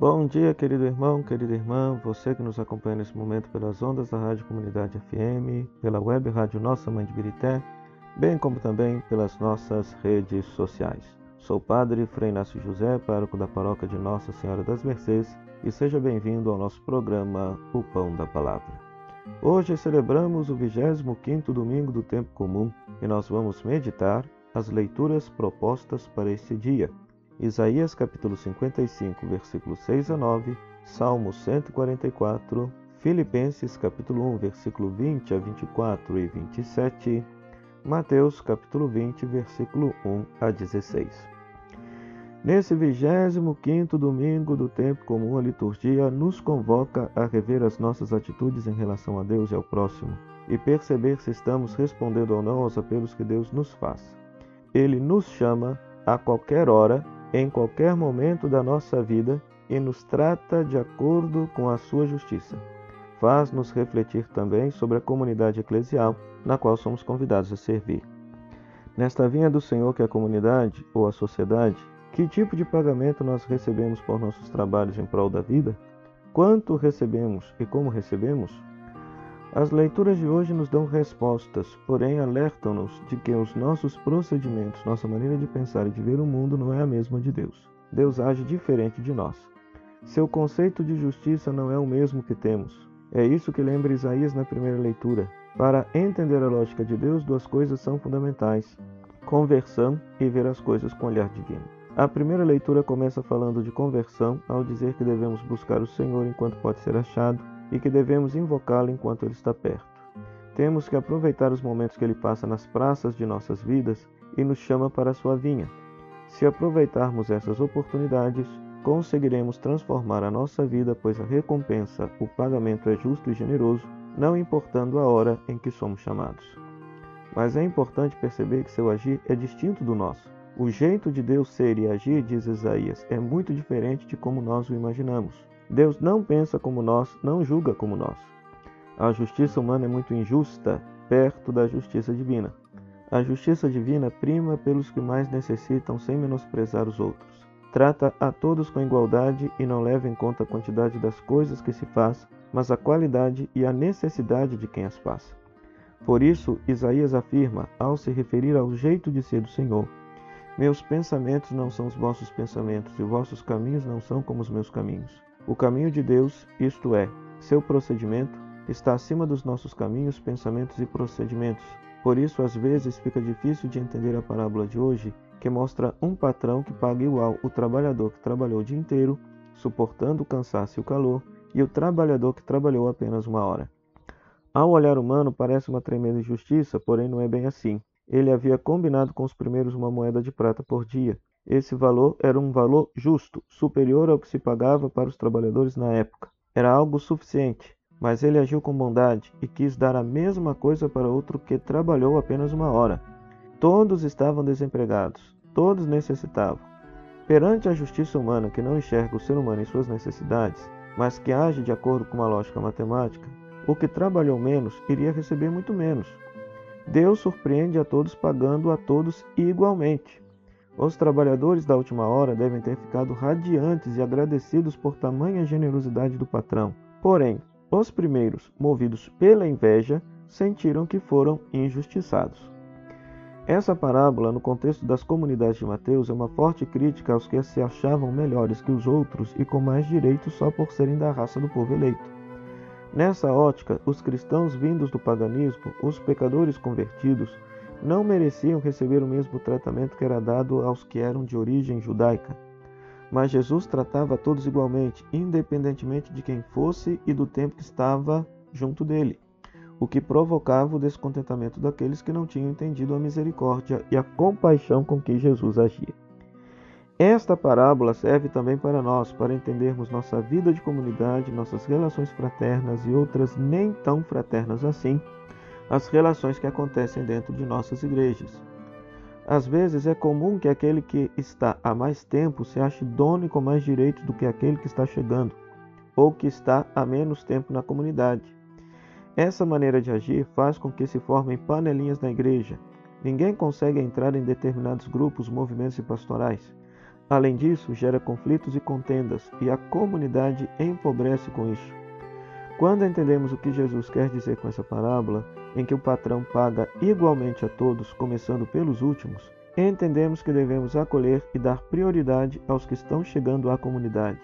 Bom dia, querido irmão, querida irmã, você que nos acompanha nesse momento pelas ondas da Rádio Comunidade FM, pela web Rádio Nossa Mãe de Birité, bem como também pelas nossas redes sociais. Sou o Padre Frei Inácio José, pároco da paróquia de Nossa Senhora das Mercês, e seja bem-vindo ao nosso programa O Pão da Palavra. Hoje celebramos o 25º domingo do tempo comum e nós vamos meditar as leituras propostas para este dia. Isaías capítulo 55, versículos 6 a 9, Salmo 144, Filipenses capítulo 1, versículo 20 a 24 e 27, Mateus capítulo 20, versículo 1 a 16. Nesse 25 domingo do tempo comum, a liturgia nos convoca a rever as nossas atitudes em relação a Deus e ao próximo e perceber se estamos respondendo ou não aos apelos que Deus nos faz. Ele nos chama a qualquer hora, em qualquer momento da nossa vida e nos trata de acordo com a sua justiça. Faz-nos refletir também sobre a comunidade eclesial na qual somos convidados a servir. Nesta vinha do Senhor que é a comunidade ou a sociedade, que tipo de pagamento nós recebemos por nossos trabalhos em prol da vida? Quanto recebemos e como recebemos? As leituras de hoje nos dão respostas, porém alertam-nos de que os nossos procedimentos, nossa maneira de pensar e de ver o mundo não é a mesma de Deus. Deus age diferente de nós. Seu conceito de justiça não é o mesmo que temos. É isso que lembra Isaías na primeira leitura. Para entender a lógica de Deus, duas coisas são fundamentais: conversão e ver as coisas com olhar divino. A primeira leitura começa falando de conversão, ao dizer que devemos buscar o Senhor enquanto pode ser achado e que devemos invocá-lo enquanto ele está perto. Temos que aproveitar os momentos que ele passa nas praças de nossas vidas e nos chama para a sua vinha. Se aproveitarmos essas oportunidades, conseguiremos transformar a nossa vida, pois a recompensa, o pagamento é justo e generoso, não importando a hora em que somos chamados. Mas é importante perceber que seu agir é distinto do nosso. O jeito de Deus ser e agir, diz Isaías, é muito diferente de como nós o imaginamos. Deus não pensa como nós, não julga como nós. A justiça humana é muito injusta perto da justiça divina. A justiça divina prima pelos que mais necessitam sem menosprezar os outros. Trata a todos com igualdade e não leva em conta a quantidade das coisas que se faz, mas a qualidade e a necessidade de quem as faz. Por isso, Isaías afirma, ao se referir ao jeito de ser do Senhor, meus pensamentos não são os vossos pensamentos, e vossos caminhos não são como os meus caminhos. O caminho de Deus, isto é, seu procedimento, está acima dos nossos caminhos, pensamentos e procedimentos. Por isso, às vezes, fica difícil de entender a parábola de hoje, que mostra um patrão que paga igual o trabalhador que trabalhou o dia inteiro, suportando o cansaço e o calor, e o trabalhador que trabalhou apenas uma hora. Ao olhar humano, parece uma tremenda injustiça, porém não é bem assim. Ele havia combinado com os primeiros uma moeda de prata por dia. Esse valor era um valor justo, superior ao que se pagava para os trabalhadores na época. Era algo suficiente, mas ele agiu com bondade e quis dar a mesma coisa para outro que trabalhou apenas uma hora. Todos estavam desempregados, todos necessitavam. Perante a justiça humana que não enxerga o ser humano em suas necessidades, mas que age de acordo com uma lógica matemática, o que trabalhou menos iria receber muito menos. Deus surpreende a todos pagando a todos igualmente. Os trabalhadores da última hora devem ter ficado radiantes e agradecidos por tamanha generosidade do patrão. Porém, os primeiros, movidos pela inveja, sentiram que foram injustiçados. Essa parábola, no contexto das comunidades de Mateus, é uma forte crítica aos que se achavam melhores que os outros e com mais direitos só por serem da raça do povo eleito. Nessa ótica, os cristãos vindos do paganismo, os pecadores convertidos, não mereciam receber o mesmo tratamento que era dado aos que eram de origem judaica. Mas Jesus tratava todos igualmente, independentemente de quem fosse e do tempo que estava junto dele, o que provocava o descontentamento daqueles que não tinham entendido a misericórdia e a compaixão com que Jesus agia. Esta parábola serve também para nós, para entendermos nossa vida de comunidade, nossas relações fraternas e outras nem tão fraternas assim, as relações que acontecem dentro de nossas igrejas. Às vezes é comum que aquele que está há mais tempo se ache dono e com mais direitos do que aquele que está chegando, ou que está há menos tempo na comunidade. Essa maneira de agir faz com que se formem panelinhas na igreja. Ninguém consegue entrar em determinados grupos, movimentos e pastorais. Além disso, gera conflitos e contendas, e a comunidade empobrece com isso. Quando entendemos o que Jesus quer dizer com essa parábola, em que o patrão paga igualmente a todos, começando pelos últimos, entendemos que devemos acolher e dar prioridade aos que estão chegando à comunidade.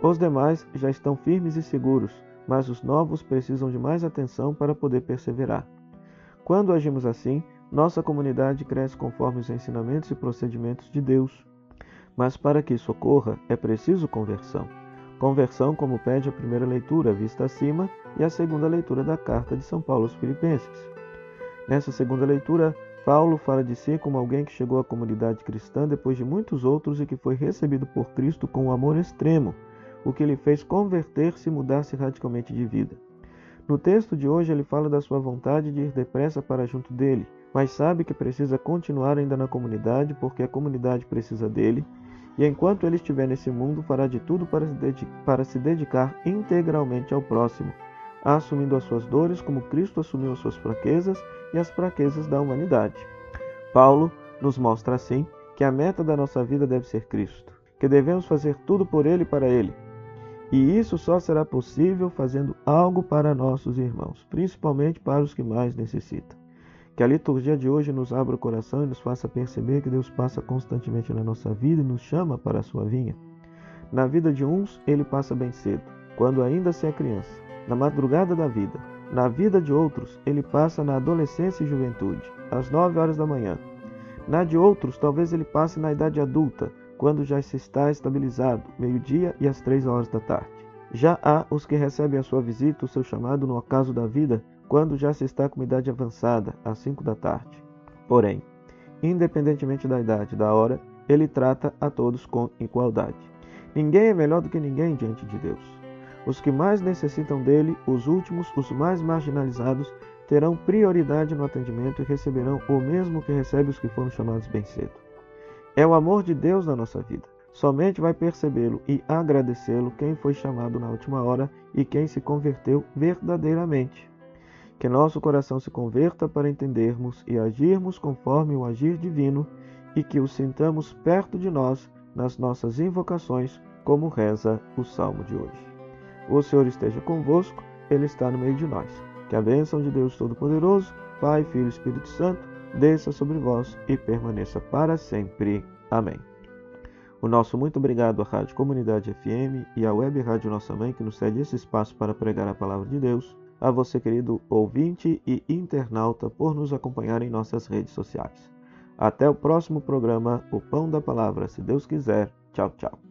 Os demais já estão firmes e seguros, mas os novos precisam de mais atenção para poder perseverar. Quando agimos assim, nossa comunidade cresce conforme os ensinamentos e procedimentos de Deus. Mas para que isso ocorra, é preciso conversão. Conversão, como pede a primeira leitura vista acima e a segunda leitura da carta de São Paulo aos Filipenses. Nessa segunda leitura, Paulo fala de si como alguém que chegou à comunidade cristã depois de muitos outros e que foi recebido por Cristo com um amor extremo, o que lhe fez converter-se e mudar-se radicalmente de vida. No texto de hoje, ele fala da sua vontade de ir depressa para junto dele, mas sabe que precisa continuar ainda na comunidade porque a comunidade precisa dele e enquanto ele estiver nesse mundo, fará de tudo para se, para se dedicar integralmente ao próximo, assumindo as suas dores como Cristo assumiu as suas fraquezas e as fraquezas da humanidade. Paulo nos mostra assim que a meta da nossa vida deve ser Cristo, que devemos fazer tudo por Ele e para Ele. E isso só será possível fazendo algo para nossos irmãos, principalmente para os que mais necessitam. Que a liturgia de hoje nos abra o coração e nos faça perceber que Deus passa constantemente na nossa vida e nos chama para a sua vinha. Na vida de uns, ele passa bem cedo, quando ainda se é criança, na madrugada da vida. Na vida de outros, ele passa na adolescência e juventude, às nove horas da manhã. Na de outros, talvez ele passe na idade adulta, quando já se está estabilizado, meio-dia e às três horas da tarde. Já há os que recebem a sua visita, o seu chamado no ocaso da vida, quando já se está com idade avançada, às 5 da tarde. Porém, independentemente da idade e da hora, ele trata a todos com igualdade. Ninguém é melhor do que ninguém diante de Deus. Os que mais necessitam dele, os últimos, os mais marginalizados, terão prioridade no atendimento e receberão o mesmo que recebe os que foram chamados bem cedo. É o amor de Deus na nossa vida. Somente vai percebê-lo e agradecê-lo quem foi chamado na última hora e quem se converteu verdadeiramente. Que nosso coração se converta para entendermos e agirmos conforme o agir divino e que o sintamos perto de nós nas nossas invocações, como reza o salmo de hoje. O Senhor esteja convosco, Ele está no meio de nós. Que a bênção de Deus Todo-Poderoso, Pai, Filho e Espírito Santo, desça sobre vós e permaneça para sempre. Amém. O nosso muito obrigado à Rádio Comunidade FM e à Web Rádio Nossa Mãe que nos cede esse espaço para pregar a palavra de Deus a você, querido ouvinte e internauta, por nos acompanhar em nossas redes sociais. Até o próximo programa, O Pão da Palavra, se Deus quiser. Tchau, tchau.